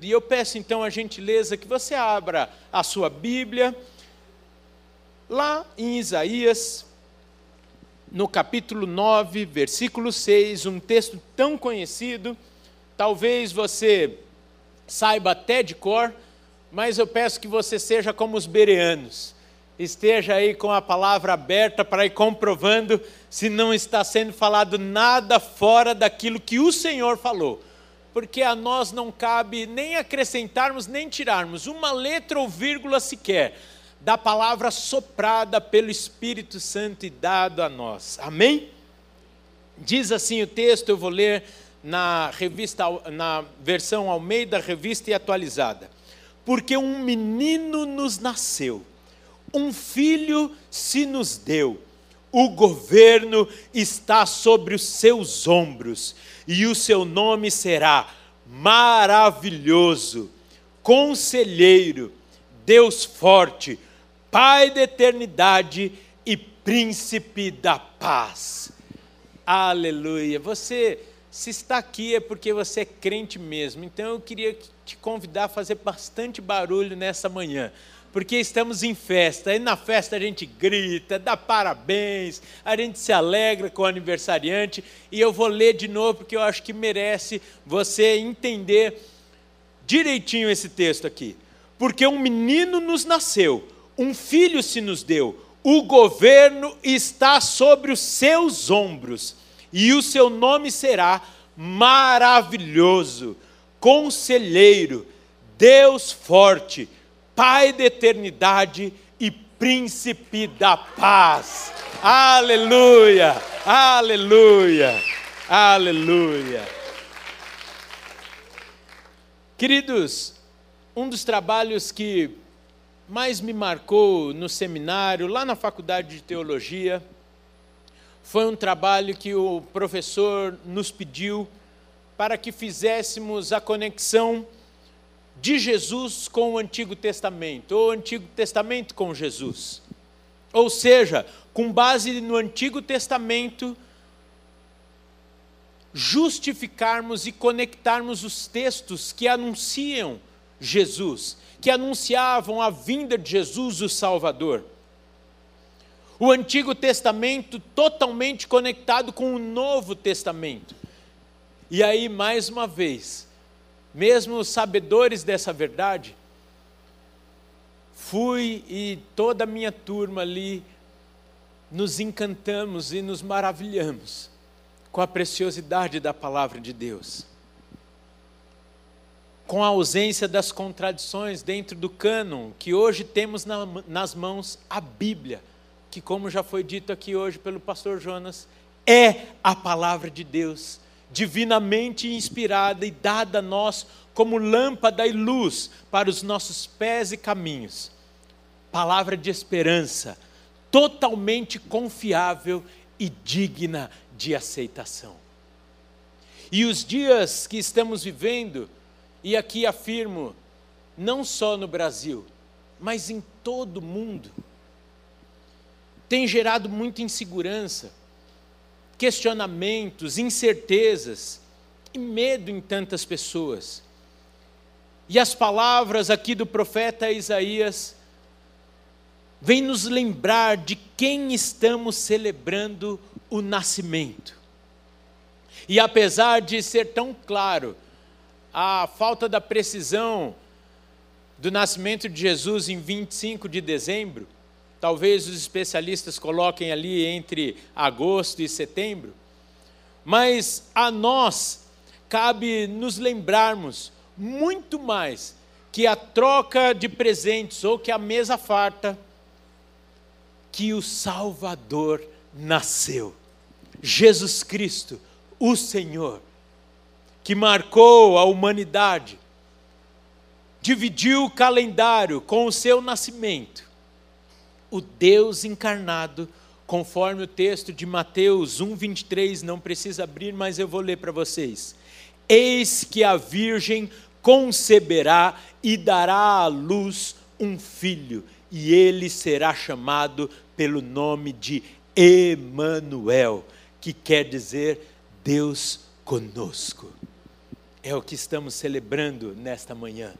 E eu peço então a gentileza que você abra a sua Bíblia, lá em Isaías, no capítulo 9, versículo 6, um texto tão conhecido, talvez você saiba até de cor, mas eu peço que você seja como os bereanos, esteja aí com a palavra aberta para ir comprovando se não está sendo falado nada fora daquilo que o Senhor falou porque a nós não cabe nem acrescentarmos nem tirarmos uma letra ou vírgula sequer da palavra soprada pelo Espírito Santo e dado a nós. Amém? Diz assim o texto, eu vou ler na revista na versão Almeida, revista e atualizada. Porque um menino nos nasceu, um filho se nos deu. O governo está sobre os seus ombros e o seu nome será Maravilhoso, Conselheiro, Deus forte, Pai da eternidade e Príncipe da paz. Aleluia. Você, se está aqui é porque você é crente mesmo. Então eu queria te convidar a fazer bastante barulho nessa manhã porque estamos em festa. E na festa a gente grita, dá parabéns, a gente se alegra com o aniversariante. E eu vou ler de novo porque eu acho que merece você entender direitinho esse texto aqui. Porque um menino nos nasceu, um filho se nos deu, o governo está sobre os seus ombros, e o seu nome será maravilhoso, conselheiro, Deus forte Pai da eternidade e príncipe da paz. Aleluia! Aleluia! Aleluia! Queridos, um dos trabalhos que mais me marcou no seminário, lá na faculdade de teologia, foi um trabalho que o professor nos pediu para que fizéssemos a conexão de Jesus com o Antigo Testamento, ou o Antigo Testamento com Jesus. Ou seja, com base no Antigo Testamento, justificarmos e conectarmos os textos que anunciam Jesus, que anunciavam a vinda de Jesus, o Salvador. O Antigo Testamento totalmente conectado com o Novo Testamento. E aí, mais uma vez, mesmo os sabedores dessa verdade, fui e toda a minha turma ali nos encantamos e nos maravilhamos com a preciosidade da palavra de Deus. Com a ausência das contradições dentro do cânon, que hoje temos na, nas mãos a Bíblia, que, como já foi dito aqui hoje pelo pastor Jonas, é a palavra de Deus divinamente inspirada e dada a nós como lâmpada e luz para os nossos pés e caminhos. Palavra de esperança, totalmente confiável e digna de aceitação. E os dias que estamos vivendo, e aqui afirmo, não só no Brasil, mas em todo o mundo, tem gerado muita insegurança, questionamentos, incertezas e medo em tantas pessoas. E as palavras aqui do profeta Isaías vêm nos lembrar de quem estamos celebrando o nascimento. E apesar de ser tão claro a falta da precisão do nascimento de Jesus em 25 de dezembro, Talvez os especialistas coloquem ali entre agosto e setembro. Mas a nós cabe nos lembrarmos muito mais que a troca de presentes ou que a mesa farta, que o Salvador nasceu. Jesus Cristo, o Senhor, que marcou a humanidade, dividiu o calendário com o seu nascimento o Deus encarnado, conforme o texto de Mateus 1:23, não precisa abrir, mas eu vou ler para vocês. Eis que a virgem conceberá e dará à luz um filho, e ele será chamado pelo nome de Emanuel, que quer dizer Deus conosco. é o que estamos celebrando nesta manhã.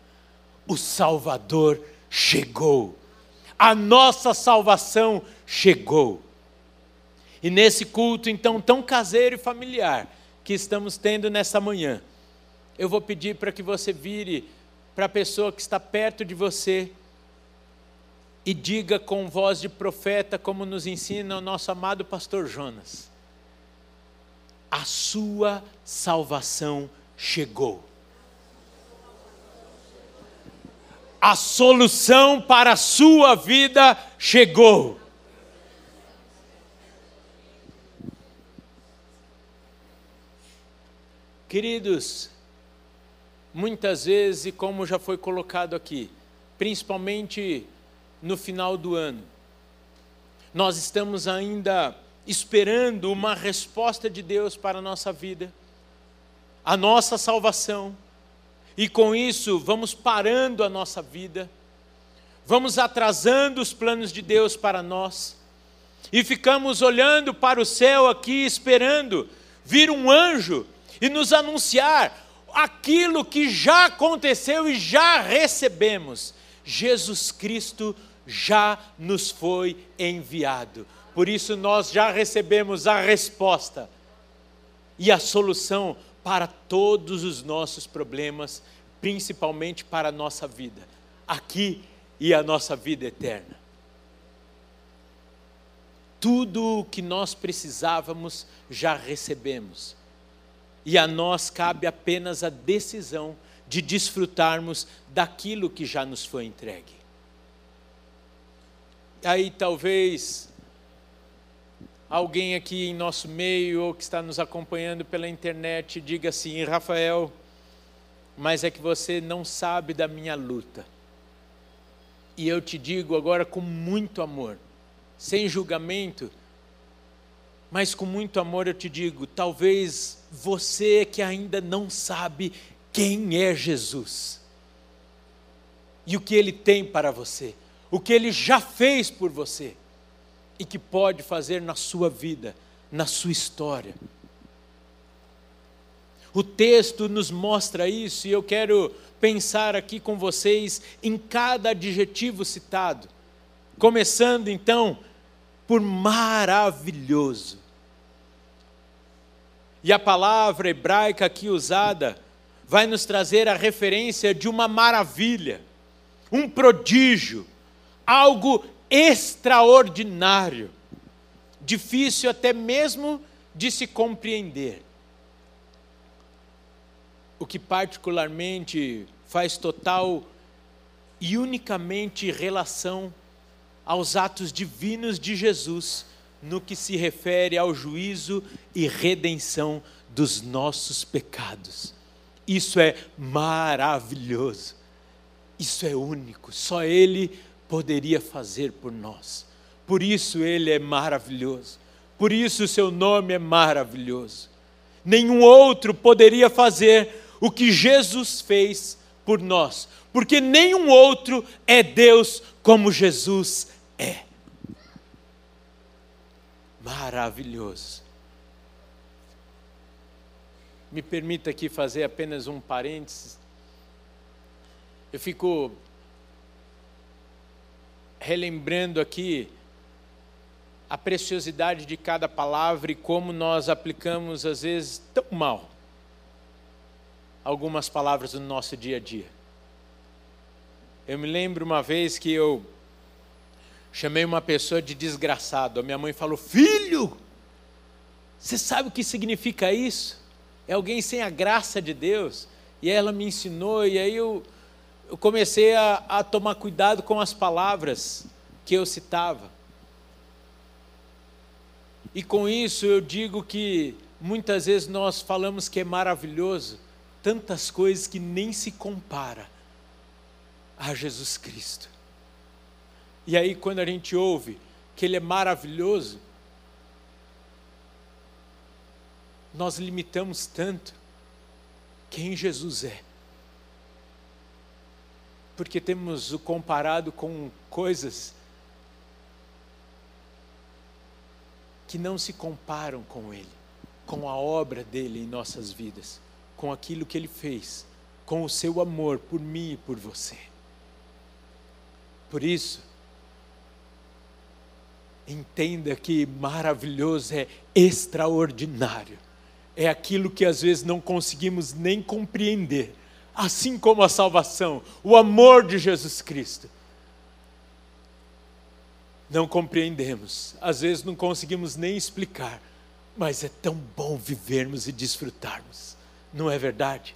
O Salvador chegou. A nossa salvação chegou. E nesse culto, então, tão caseiro e familiar que estamos tendo nessa manhã, eu vou pedir para que você vire para a pessoa que está perto de você e diga com voz de profeta, como nos ensina o nosso amado pastor Jonas: A sua salvação chegou. A solução para a sua vida chegou. Queridos, muitas vezes, como já foi colocado aqui, principalmente no final do ano, nós estamos ainda esperando uma resposta de Deus para a nossa vida, a nossa salvação, e com isso vamos parando a nossa vida, vamos atrasando os planos de Deus para nós, e ficamos olhando para o céu aqui, esperando vir um anjo e nos anunciar aquilo que já aconteceu e já recebemos. Jesus Cristo já nos foi enviado. Por isso nós já recebemos a resposta e a solução para todos os nossos problemas, principalmente para a nossa vida, aqui e a nossa vida eterna. Tudo o que nós precisávamos já recebemos e a nós cabe apenas a decisão de desfrutarmos daquilo que já nos foi entregue. Aí talvez alguém aqui em nosso meio ou que está nos acompanhando pela internet diga assim: Rafael, mas é que você não sabe da minha luta. E eu te digo agora com muito amor, sem julgamento, mas com muito amor eu te digo: talvez você que ainda não sabe quem é Jesus e o que ele tem para você, o que ele já fez por você e que pode fazer na sua vida, na sua história. O texto nos mostra isso e eu quero pensar aqui com vocês em cada adjetivo citado, começando então por maravilhoso. E a palavra hebraica aqui usada vai nos trazer a referência de uma maravilha, um prodígio, algo extraordinário, difícil até mesmo de se compreender. O que particularmente faz total e unicamente relação aos atos divinos de Jesus no que se refere ao juízo e redenção dos nossos pecados. Isso é maravilhoso. Isso é único, só Ele poderia fazer por nós. Por isso Ele é maravilhoso. Por isso o seu nome é maravilhoso. Nenhum outro poderia fazer o que Jesus fez por nós, porque nenhum outro é Deus como Jesus é. Maravilhoso. Me permita aqui fazer apenas um parênteses. Eu fico relembrando aqui a preciosidade de cada palavra e como nós aplicamos, às vezes, tão mal algumas palavras no nosso dia a dia. Eu me lembro uma vez que eu chamei uma pessoa de desgraçado. A minha mãe falou: Filho, você sabe o que significa isso? É alguém sem a graça de Deus. E ela me ensinou, e aí eu, eu comecei a, a tomar cuidado com as palavras que eu citava. E com isso eu digo que muitas vezes nós falamos que é maravilhoso, tantas coisas que nem se compara a Jesus Cristo. E aí, quando a gente ouve que Ele é maravilhoso, nós limitamos tanto quem Jesus é. Porque temos o comparado com coisas que não se comparam com Ele, com a obra dele em nossas vidas. com aquilo que ele fez, com o seu amor por mim e por você. Por isso, entenda que maravilhoso é extraordinário. É aquilo que às vezes não conseguimos nem compreender, assim como a salvação, o amor de Jesus Cristo. Não compreendemos, às vezes não conseguimos nem explicar, mas é tão bom vivermos e desfrutarmos, não é verdade?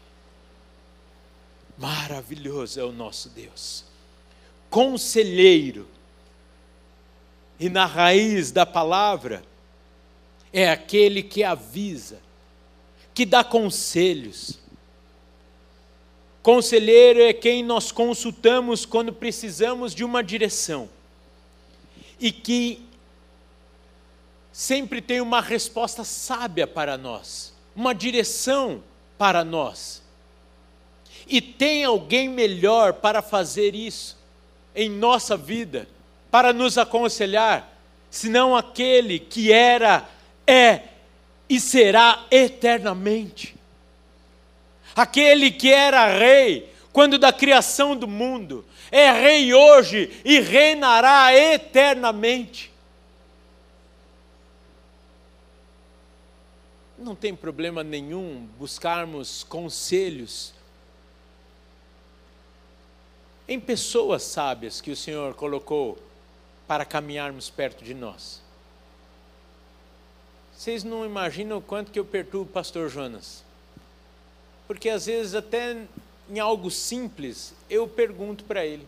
Maravilhoso é o nosso Deus, conselheiro, e na raiz da palavra é aquele que avisa, que dá conselhos. Conselheiro é quem nós consultamos quando precisamos de uma direção e que sempre tem uma resposta sábia para nós, uma direção para nós. E tem alguém melhor para fazer isso em nossa vida para nos aconselhar, senão aquele que era, é e será eternamente. Aquele que era rei quando da criação do mundo, é rei hoje e reinará eternamente. Não tem problema nenhum buscarmos conselhos em pessoas sábias que o Senhor colocou para caminharmos perto de nós. Vocês não imaginam o quanto que eu perturbo o pastor Jonas. Porque às vezes até em algo simples eu pergunto para ele.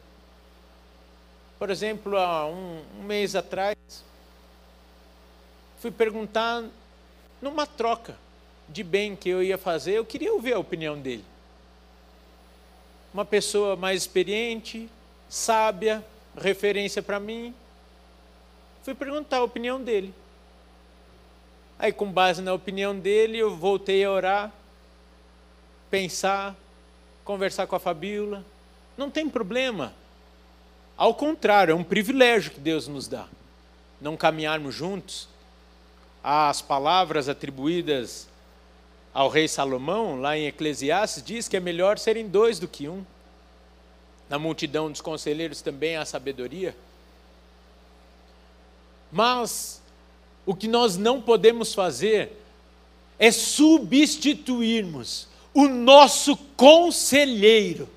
Por exemplo, há um, um mês atrás, fui perguntar numa troca de bem que eu ia fazer, eu queria ouvir a opinião dele. Uma pessoa mais experiente, sábia, referência para mim, Fui perguntar a opinião dele. Aí, com base na opinião dele, eu voltei a orar, pensar, conversar com a Fabíola. Não tem problema. Ao contrário, é um privilégio que Deus nos dá. Não caminharmos juntos. As palavras atribuídas ao rei Salomão, lá em Eclesiastes, diz que é melhor serem dois do que um. Na multidão dos conselheiros também há sabedoria. Mas o que nós não podemos fazer é substituirmos o nosso conselheiro,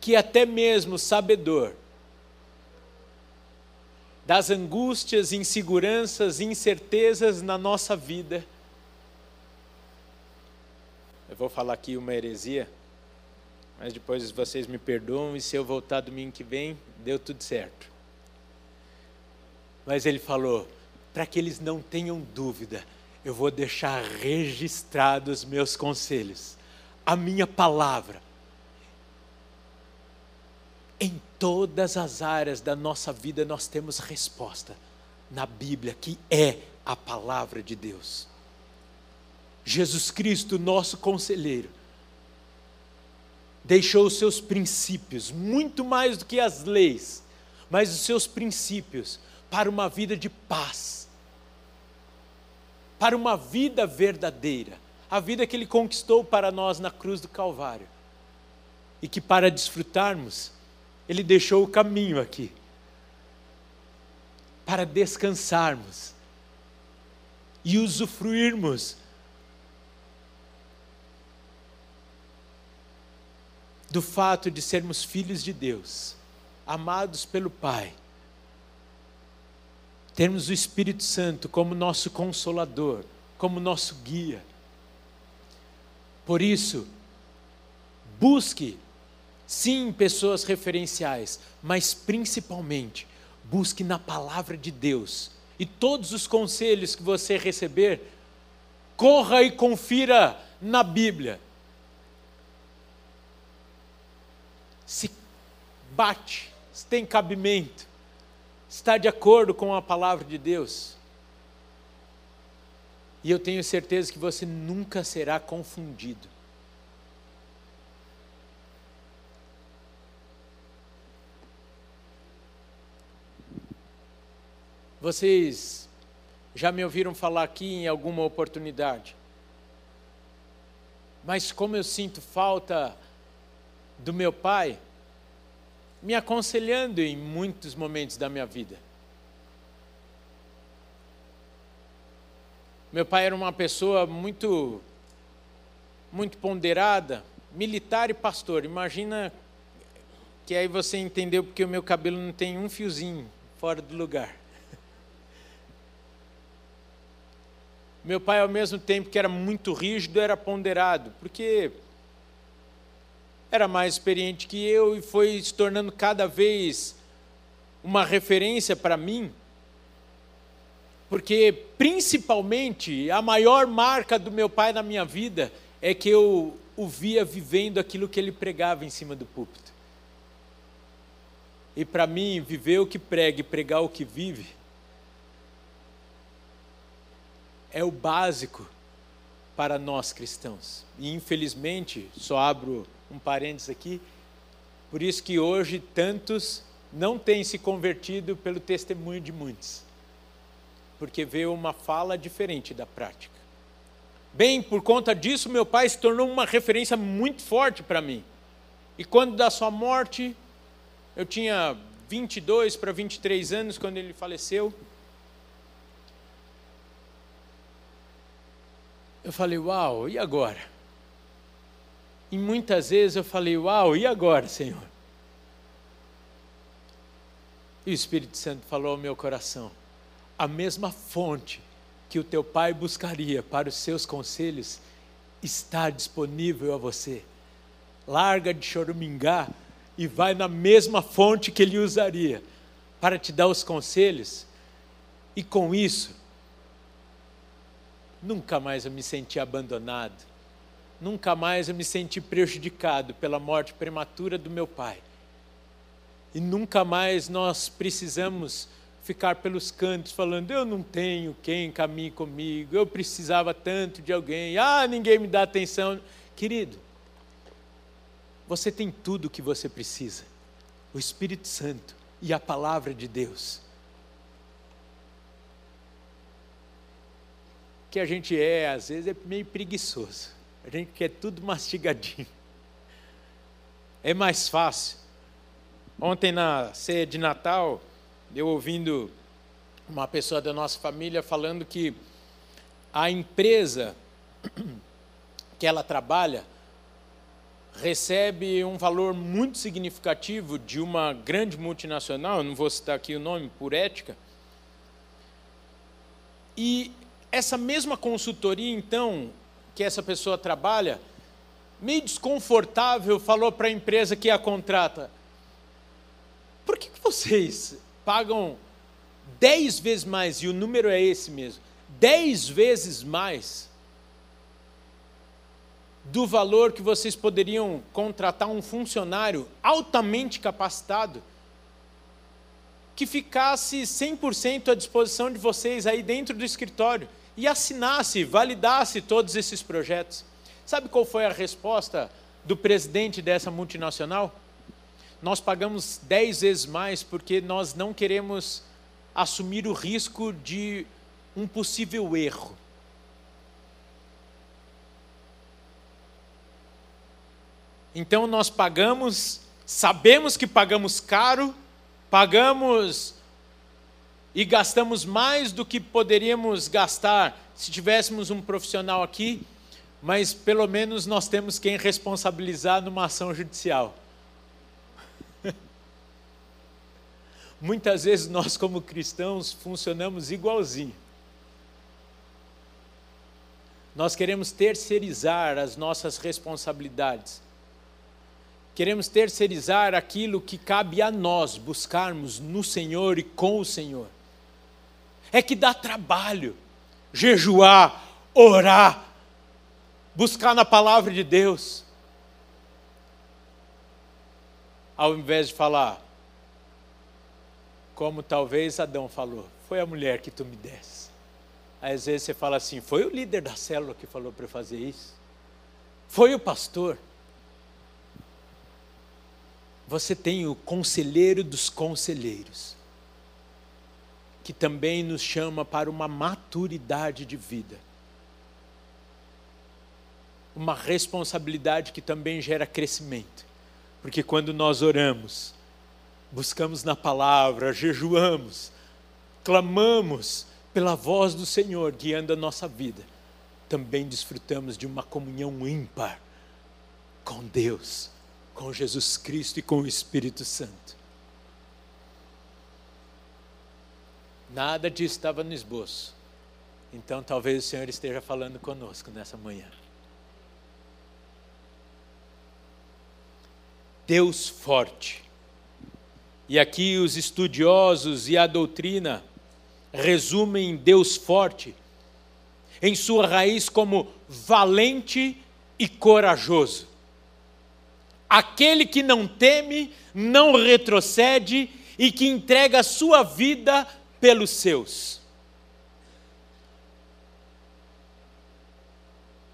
que até mesmo sabedor das angústias, inseguranças, incertezas na nossa vida. Eu vou falar aqui uma heresia mas depois vocês me perdoam e se eu voltar domingo que vem, deu tudo certo. Mas ele falou: para que eles não tenham dúvida, eu vou deixar registrados os meus conselhos, a minha palavra. Em todas as áreas da nossa vida nós temos resposta na Bíblia, que é a palavra de Deus. Jesus Cristo, nosso conselheiro, deixou os seus princípios, muito mais do que as leis, mas os seus princípios para uma vida de paz, para uma vida verdadeira, a vida que Ele conquistou para nós na cruz do Calvário, e que para desfrutarmos, Ele deixou o caminho aqui, para descansarmos e usufruirmos do fato de sermos filhos de Deus, amados pelo Pai, termos o Espírito Santo como nosso consolador, como nosso guia. Por isso, busque, sim, pessoas referenciais, mas principalmente, busque na palavra de Deus. E todos os conselhos que você receber, corra e confira na Bíblia. se bate, se tem cabimento, está de acordo com a palavra de Deus. E eu tenho certeza que você nunca será confundido. Vocês Já me ouviram falar aqui em alguma oportunidade. Mas como eu sinto falta do meu pai, me aconselhando em muitos momentos da minha vida. Meu pai era uma pessoa muito muito ponderada, militar e pastor. Imagina que aí você entendeu porque o meu cabelo não tem um fiozinho fora do lugar. Meu pai, ao mesmo tempo que era muito rígido, era ponderado, porque era mais experiente que eu e foi se tornando cada vez uma referência para mim. Porque, principalmente, a maior marca do meu pai na minha vida é que eu o via vivendo aquilo que ele pregava em cima do púlpito. E para mim, viver o que prega e pregar o que vive é o básico para nós cristãos. E infelizmente, só abro um parênteses aqui, por isso que hoje tantos não têm se convertido pelo testemunho de muitos, porque vê uma fala diferente da prática. Bem, por conta disso, meu pai se tornou uma referência muito forte para mim. E quando da sua morte, eu tinha 22 para 23 anos quando ele faleceu. Eu falei, uau, e agora? E muitas vezes eu falei, uau, e agora, Senhor? E o Espírito Santo falou ao meu coração: a mesma fonte que o teu pai buscaria para os seus conselhos está disponível a você. Larga de chorumingar e vai na mesma fonte que ele usaria para te dar os conselhos, e com isso, Nunca mais eu me senti abandonado. Nunca mais eu me senti prejudicado pela morte prematura do meu pai. E nunca mais nós precisamos ficar pelos cantos falando: eu não tenho quem caminhe comigo, eu precisava tanto de alguém, ah, ninguém me dá atenção. Querido, você tem tudo o que você precisa: o Espírito Santo e a palavra de Deus. que a gente é, às vezes, é meio preguiçoso. A gente quer tudo mastigadinho. É mais fácil. Ontem na ceia de Natal, eu ouvindo uma pessoa da nossa família falando que a empresa que ela trabalha recebe um valor muito significativo de uma grande multinacional, não vou citar aqui o nome por ética, e essa mesma consultoria, então, que essa pessoa trabalha, meio desconfortável, falou para a empresa que a contrata: por que, que vocês pagam dez vezes mais, e o número é esse mesmo, dez vezes mais do valor que vocês poderiam contratar um funcionário altamente capacitado? que ficasse 100% à disposição de vocês aí dentro do escritório e assinasse, validasse todos esses projetos. Sabe qual foi a resposta do presidente dessa multinacional? Nós pagamos dez vezes mais porque nós não queremos assumir o risco de um possível erro. Então nós pagamos, sabemos que pagamos caro, pagamos e gastamos mais do que poderíamos gastar se tivéssemos um profissional aqui, mas pelo menos nós temos quem responsabilizar numa ação judicial. Muitas vezes nós, como cristãos, funcionamos igualzinho. Nós queremos terceirizar as nossas responsabilidades. Queremos terceirizar aquilo que cabe a nós buscarmos no Senhor e com o Senhor é que dá trabalho jejuar, orar, buscar na palavra de Deus. Ao invés de falar, como talvez Adão falou, foi a mulher que tu me desse. Às vezes você fala assim, foi o líder da célula que falou para fazer isso. Foi o pastor. Você tem o conselheiro dos conselheiros que também nos chama para uma maturidade de vida. Uma responsabilidade que também gera crescimento. Porque quando nós oramos, buscamos na palavra, jejuamos, clamamos pela voz do Senhor guiando a nossa vida, também desfrutamos de uma comunhão ímpar com Deus, com Jesus Cristo e com o Espírito Santo. Nada disso estava no esboço. Então talvez o Senhor esteja falando conosco nessa manhã. Deus forte. E aqui os estudiosos e a doutrina resumem Deus forte em sua raiz como valente e corajoso. Aquele que não teme, não retrocede e que entrega a sua vida pelos seus.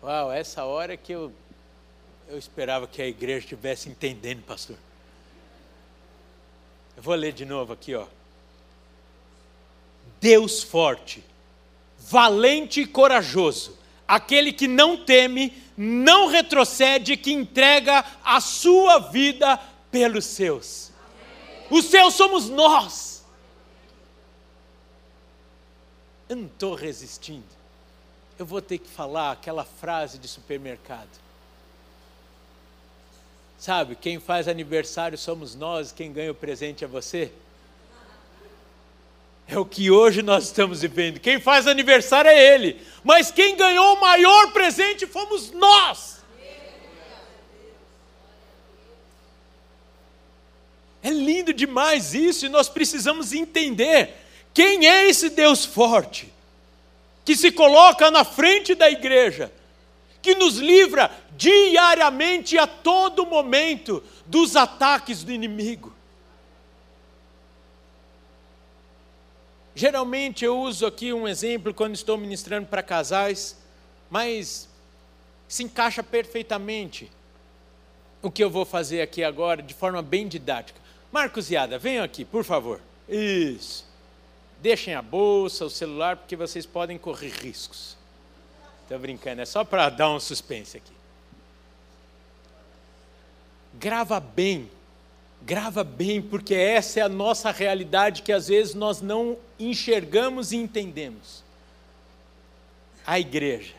Uau, essa hora que eu, eu esperava que a igreja estivesse entendendo, pastor. Eu vou ler de novo aqui, ó. Deus forte, valente e corajoso, aquele que não teme, não retrocede, que entrega a sua vida pelos seus. Os seus somos nós. Eu não estou resistindo. Eu vou ter que falar aquela frase de supermercado. Sabe, quem faz aniversário somos nós, quem ganha o presente é você. É o que hoje nós estamos vivendo. Quem faz aniversário é ele, mas quem ganhou o maior presente fomos nós. É lindo demais isso e nós precisamos entender quem é esse Deus forte, que se coloca na frente da igreja, que nos livra diariamente a todo momento dos ataques do inimigo? Geralmente eu uso aqui um exemplo quando estou ministrando para casais, mas se encaixa perfeitamente o que eu vou fazer aqui agora de forma bem didática. Marcos Iada, venham aqui, por favor. Isso. Deixem a bolsa, o celular, porque vocês podem correr riscos. Estou brincando, é só para dar um suspense aqui. Grava bem, grava bem, porque essa é a nossa realidade que às vezes nós não enxergamos e entendemos. A igreja,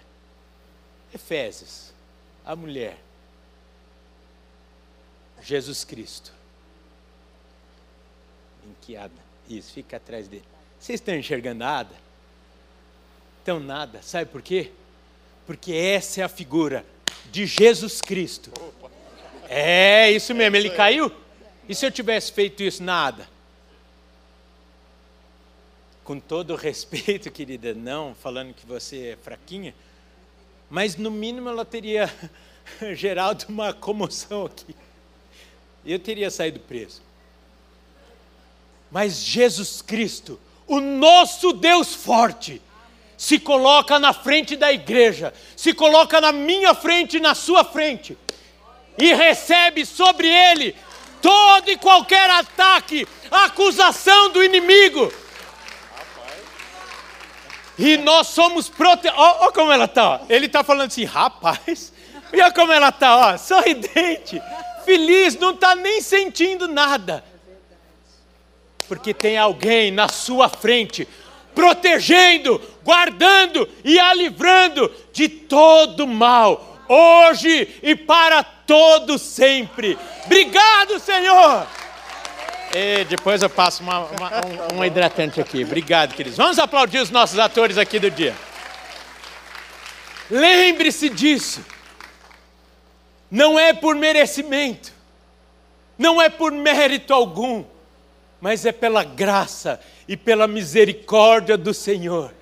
Efésios, a mulher, Jesus Cristo. Enquiada. Isso, fica atrás dele. Vocês estão enxergando nada? Então, nada. Sabe por quê? Porque essa é a figura de Jesus Cristo. É isso mesmo, ele caiu? E se eu tivesse feito isso? Nada. Com todo respeito, querida, não falando que você é fraquinha, mas no mínimo ela teria gerado uma comoção aqui. Eu teria saído preso. Mas Jesus Cristo, o nosso Deus forte se coloca na frente da igreja, se coloca na minha frente e na sua frente, e recebe sobre ele todo e qualquer ataque, acusação do inimigo. E nós somos protegidos. Olha como ela está. Ele está falando assim, rapaz. Olha como ela está, sorridente, feliz, não está nem sentindo nada porque tem alguém na sua frente, protegendo, guardando e a livrando de todo mal, hoje e para todo sempre. Obrigado, Senhor! E depois eu passo uma, uma, um, um hidratante aqui. Obrigado, queridos. Vamos aplaudir os nossos atores aqui do dia. Lembre-se disso. Não é por merecimento, não é por mérito algum mas é pela graça e pela misericórdia do Senhor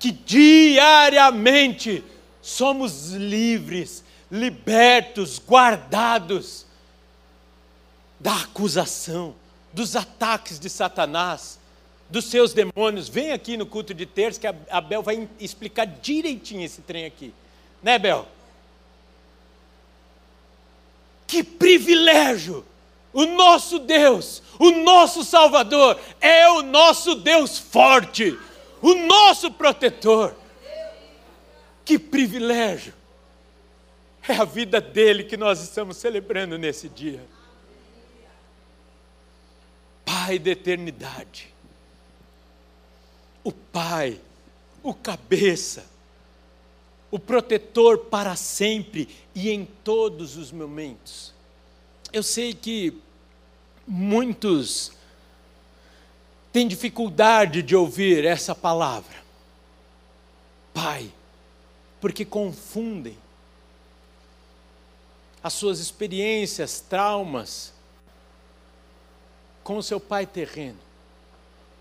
que diariamente somos livres, libertos, guardados da acusação, dos ataques de Satanás, dos seus demônios. Vem aqui no culto de terça que a Bel vai explicar direitinho esse trem aqui. Né, Bel? Que privilégio O nosso Deus, o nosso Salvador, é o nosso Deus forte, o nosso protetor. Que privilégio! É a vida dele que nós estamos celebrando nesse dia. Pai da eternidade, o Pai, o cabeça, o protetor para sempre e em todos os momentos. Eu sei que muitos têm dificuldade de ouvir essa palavra, Pai, porque confundem as suas experiências, traumas com o seu pai terreno.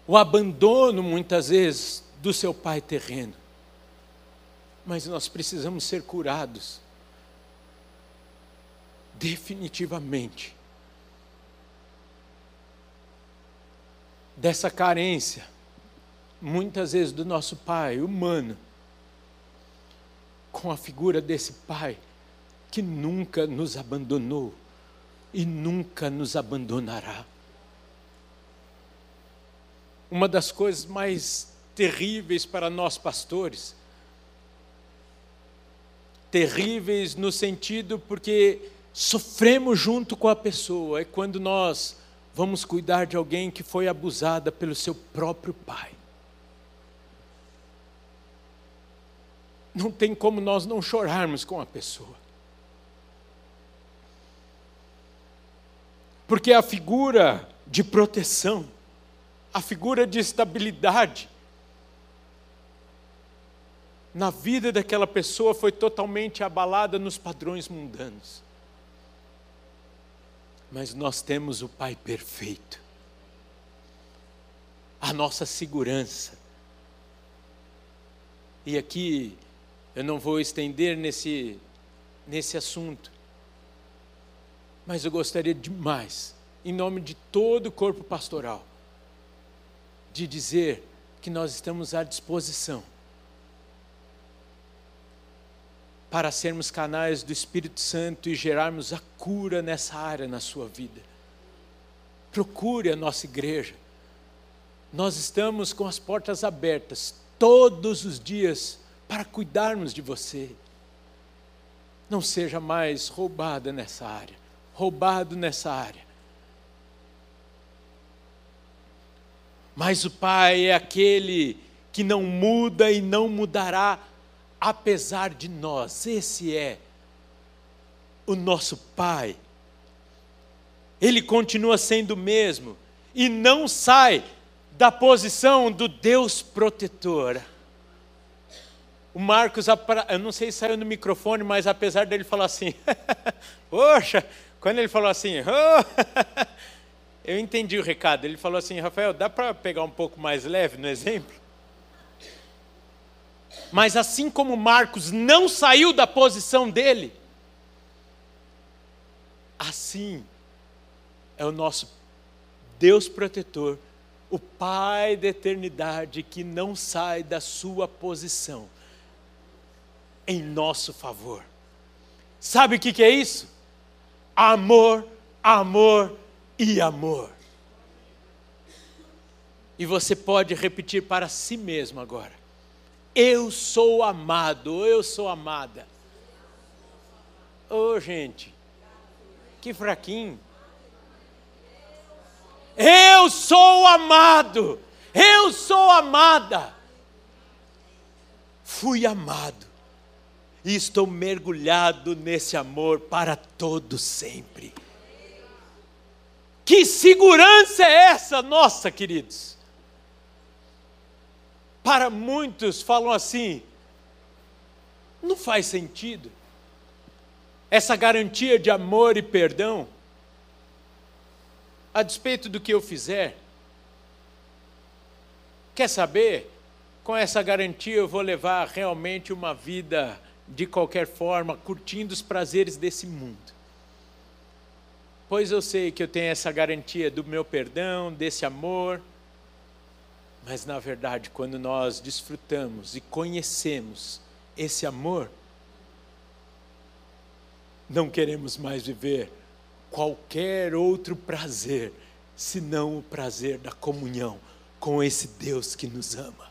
O abandono, muitas vezes, do seu pai terreno. Mas nós precisamos ser curados. Definitivamente. Dessa carência, muitas vezes, do nosso pai humano, com a figura desse pai que nunca nos abandonou e nunca nos abandonará. Uma das coisas mais terríveis para nós pastores, terríveis no sentido porque sofremos junto com a pessoa, é quando nós vamos cuidar de alguém que foi abusada pelo seu próprio pai. Não tem como nós não chorarmos com a pessoa. Porque a figura de proteção, a figura de estabilidade na vida daquela pessoa foi totalmente abalada nos padrões mundanos. Mas nós temos o Pai perfeito, a nossa segurança. E aqui eu não vou estender nesse, nesse assunto, mas eu gostaria demais, em nome de todo o corpo pastoral, de dizer que nós estamos à disposição para sermos canais do Espírito Santo e gerarmos a cura nessa área na sua vida. Procure a nossa igreja. Nós estamos com as portas abertas todos os dias para cuidarmos de você. Não seja mais roubada nessa área roubado nessa área. Mas o Pai é aquele que não muda e não mudará, apesar de nós. Esse é o nosso Pai. Ele continua sendo o mesmo e não sai da posição do Deus protetor. O Marcos, eu não sei se saiu no microfone, mas apesar dele falar assim, poxa, quando ele falou assim, oh! eu entendi o recado. Ele falou assim, Rafael, dá para pegar um pouco mais leve no exemplo? Mas assim como Marcos não saiu da posição dele, assim é o nosso Deus protetor, o Pai da eternidade que não sai da sua posição em nosso favor. Sabe o que, é isso? amor, amor e amor. E você pode repetir para si mesmo agora: Eu sou amado, eu sou amada. Ô oh, gente, que fraquinho. Eu sou amado, eu sou amada. Fui amado e estou mergulhado nesse amor para todo sempre. Que segurança é essa, nossa, queridos? Para muitos falam assim, não faz sentido. Essa garantia de amor e perdão, a despeito do que eu fizer. Quer saber? Com essa garantia eu vou levar realmente uma vida de qualquer forma, curtindo os prazeres desse mundo. Pois eu sei que eu tenho essa garantia do meu perdão, desse amor, mas na verdade, quando nós desfrutamos e conhecemos esse amor, não queremos mais viver qualquer outro prazer senão o prazer da comunhão com esse Deus que nos ama.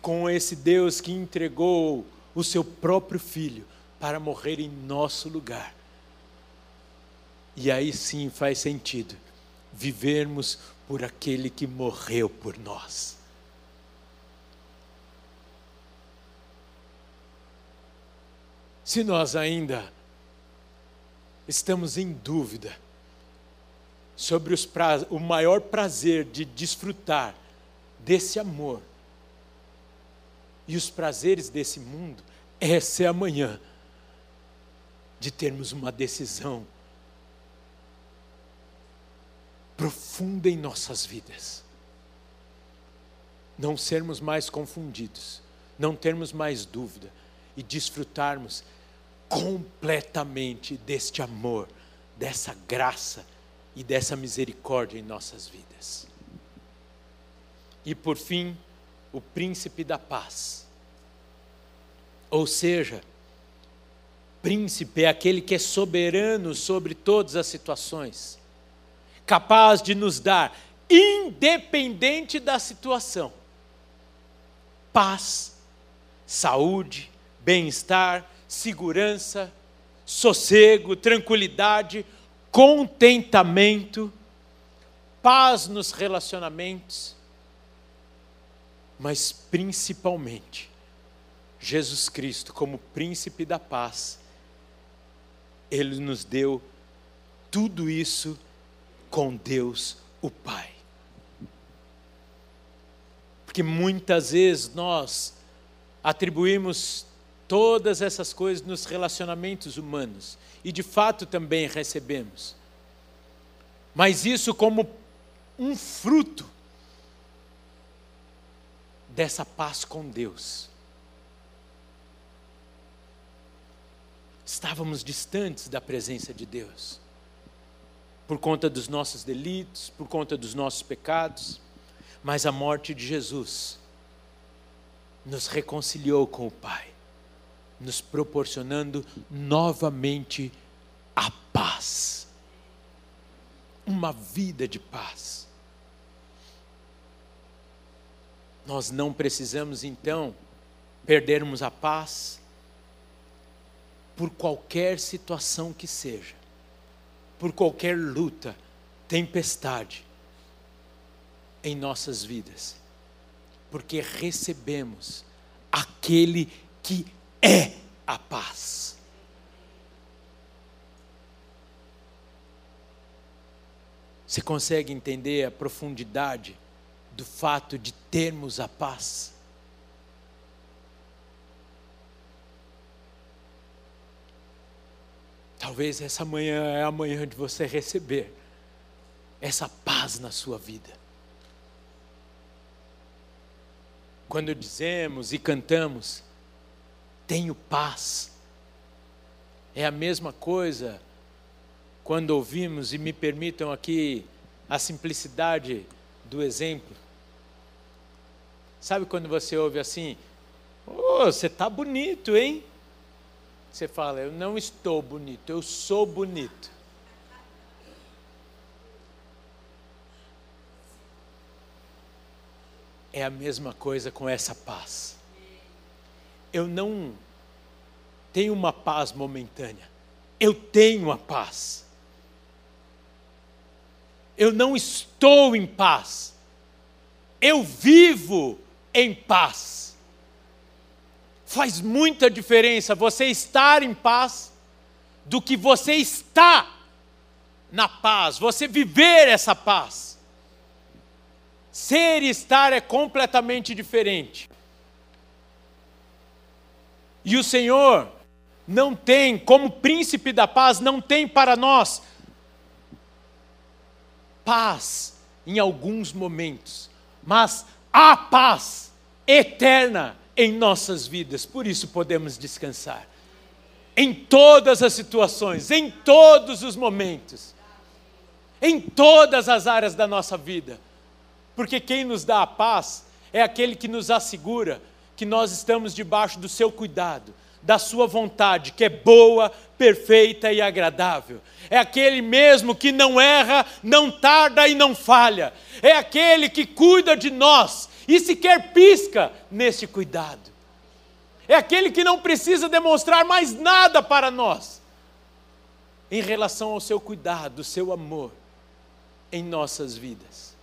Com esse Deus que entregou o seu próprio filho para morrer em nosso lugar. E aí sim faz sentido vivermos por aquele que morreu por nós. Se nós ainda estamos em dúvida sobre pra... o maior prazer de desfrutar desse amor e os prazeres desse mundo, essa é a manhã de termos uma decisão profunda em nossas vidas. Não sermos mais confundidos, não termos mais dúvida e desfrutarmos completamente deste amor, dessa graça e dessa misericórdia em nossas vidas. E por fim, o príncipe da paz. Ou seja, príncipe é aquele que é soberano sobre todas as situações, capaz de nos dar, independente da situação, paz, saúde, bem-estar, segurança, sossego, tranquilidade, contentamento, paz nos relacionamentos, mas principalmente Jesus Cristo, como príncipe da paz, ele nos deu tudo isso com Deus o Pai. Porque muitas vezes nós atribuímos todas essas coisas nos relacionamentos humanos. E de fato também recebemos. Mas isso como um fruto dessa paz com Deus. Estávamos distantes da presença de Deus, por conta dos nossos delitos, por conta dos nossos pecados, mas a morte de Jesus nos reconciliou com o Pai nos proporcionando novamente a paz. Uma vida de paz. Nós não precisamos então perdermos a paz por qualquer situação que seja, por qualquer luta, tempestade em nossas vidas, porque recebemos aquele que é a paz. Você consegue entender a profundidade do fato de termos a paz? Talvez essa manhã é a manhã de você receber essa paz na sua vida. Quando dizemos e cantamos, tenho paz. É a mesma coisa quando ouvimos, e me permitam aqui a simplicidade do exemplo. Sabe quando você ouve assim, oh, você está bonito, hein? Você fala, eu não estou bonito, eu sou bonito. É a mesma coisa com essa paz eu não tenho uma paz momentânea, eu tenho a paz. Eu não estou em paz, eu vivo em paz. Faz muita diferença você estar em paz do que você está na paz, você viver essa paz. Ser e estar é completamente diferente. E o Senhor não tem, como príncipe da paz, não tem para nós paz em alguns momentos, mas a paz eterna em nossas vidas. Por isso podemos descansar. Em todas as situações, em todos os momentos, em todas as áreas da nossa vida. Porque quem nos dá a paz é aquele que nos assegura que nós estamos debaixo do seu cuidado, da sua vontade, que é boa, perfeita e agradável. É aquele mesmo que não erra, não tarda e não falha. É aquele que cuida de nós e sequer pisca nesse cuidado. É aquele que não precisa demonstrar mais nada para nós em relação ao seu cuidado, seu amor em nossas vidas.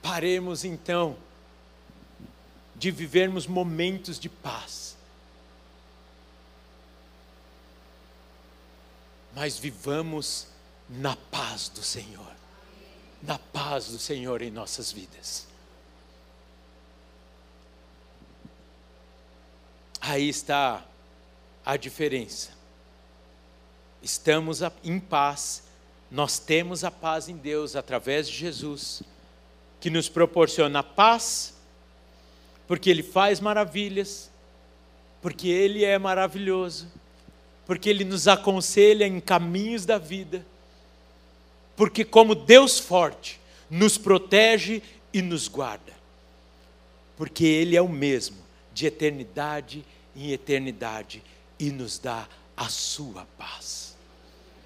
Paremos então de vivermos momentos de paz. Mas vivamos na paz do Senhor. Na paz do Senhor em nossas vidas. Aí está a diferença. Estamos em paz, nós temos a paz em Deus através de Jesus, que nos proporciona paz porque Ele faz maravilhas, porque Ele é maravilhoso, porque Ele nos aconselha em caminhos da vida, porque, como Deus forte, nos protege e nos guarda, porque Ele é o mesmo, de eternidade em eternidade, e nos dá a sua paz.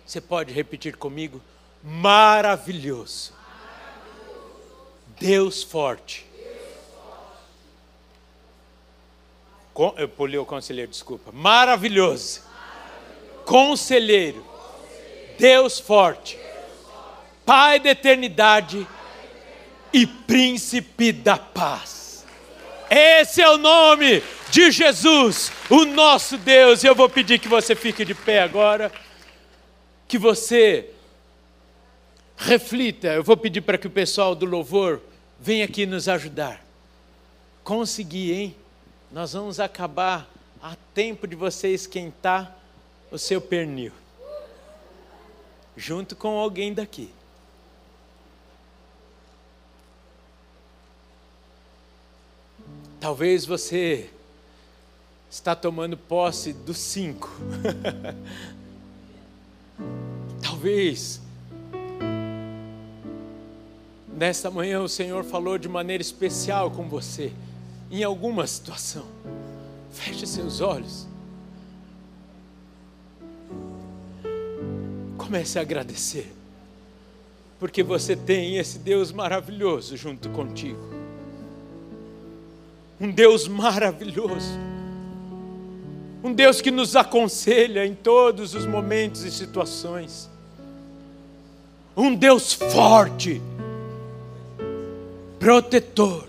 Você pode repetir comigo? Maravilhoso. Deus forte eu pulei o conselheiro, desculpa. Maravilhoso. Maravilhoso. Conselheiro. Conselheiro. Deus, forte. Pai da eternidade. E príncipe da paz. Esse é o nome de Jesus, o nosso Deus. E eu vou pedir que você fique de pé agora. Que você reflita. Eu vou pedir para que o pessoal do louvor venha aqui nos ajudar. Consegui, hein? nós vamos acabar a tempo de você esquentar o seu pernil, junto com alguém daqui. Talvez você está tomando posse dos cinco. Talvez nesta manhã o Senhor falou de maneira especial com você em alguma situação. Feche seus olhos. Comece a agradecer, porque você tem esse Deus maravilhoso junto contigo. Um Deus maravilhoso. Um Deus que nos aconselha em todos os momentos e situações. Um Deus forte, protetor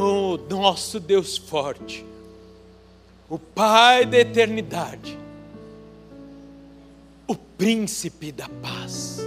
o nosso Deus forte, o Pai da eternidade, o príncipe da paz.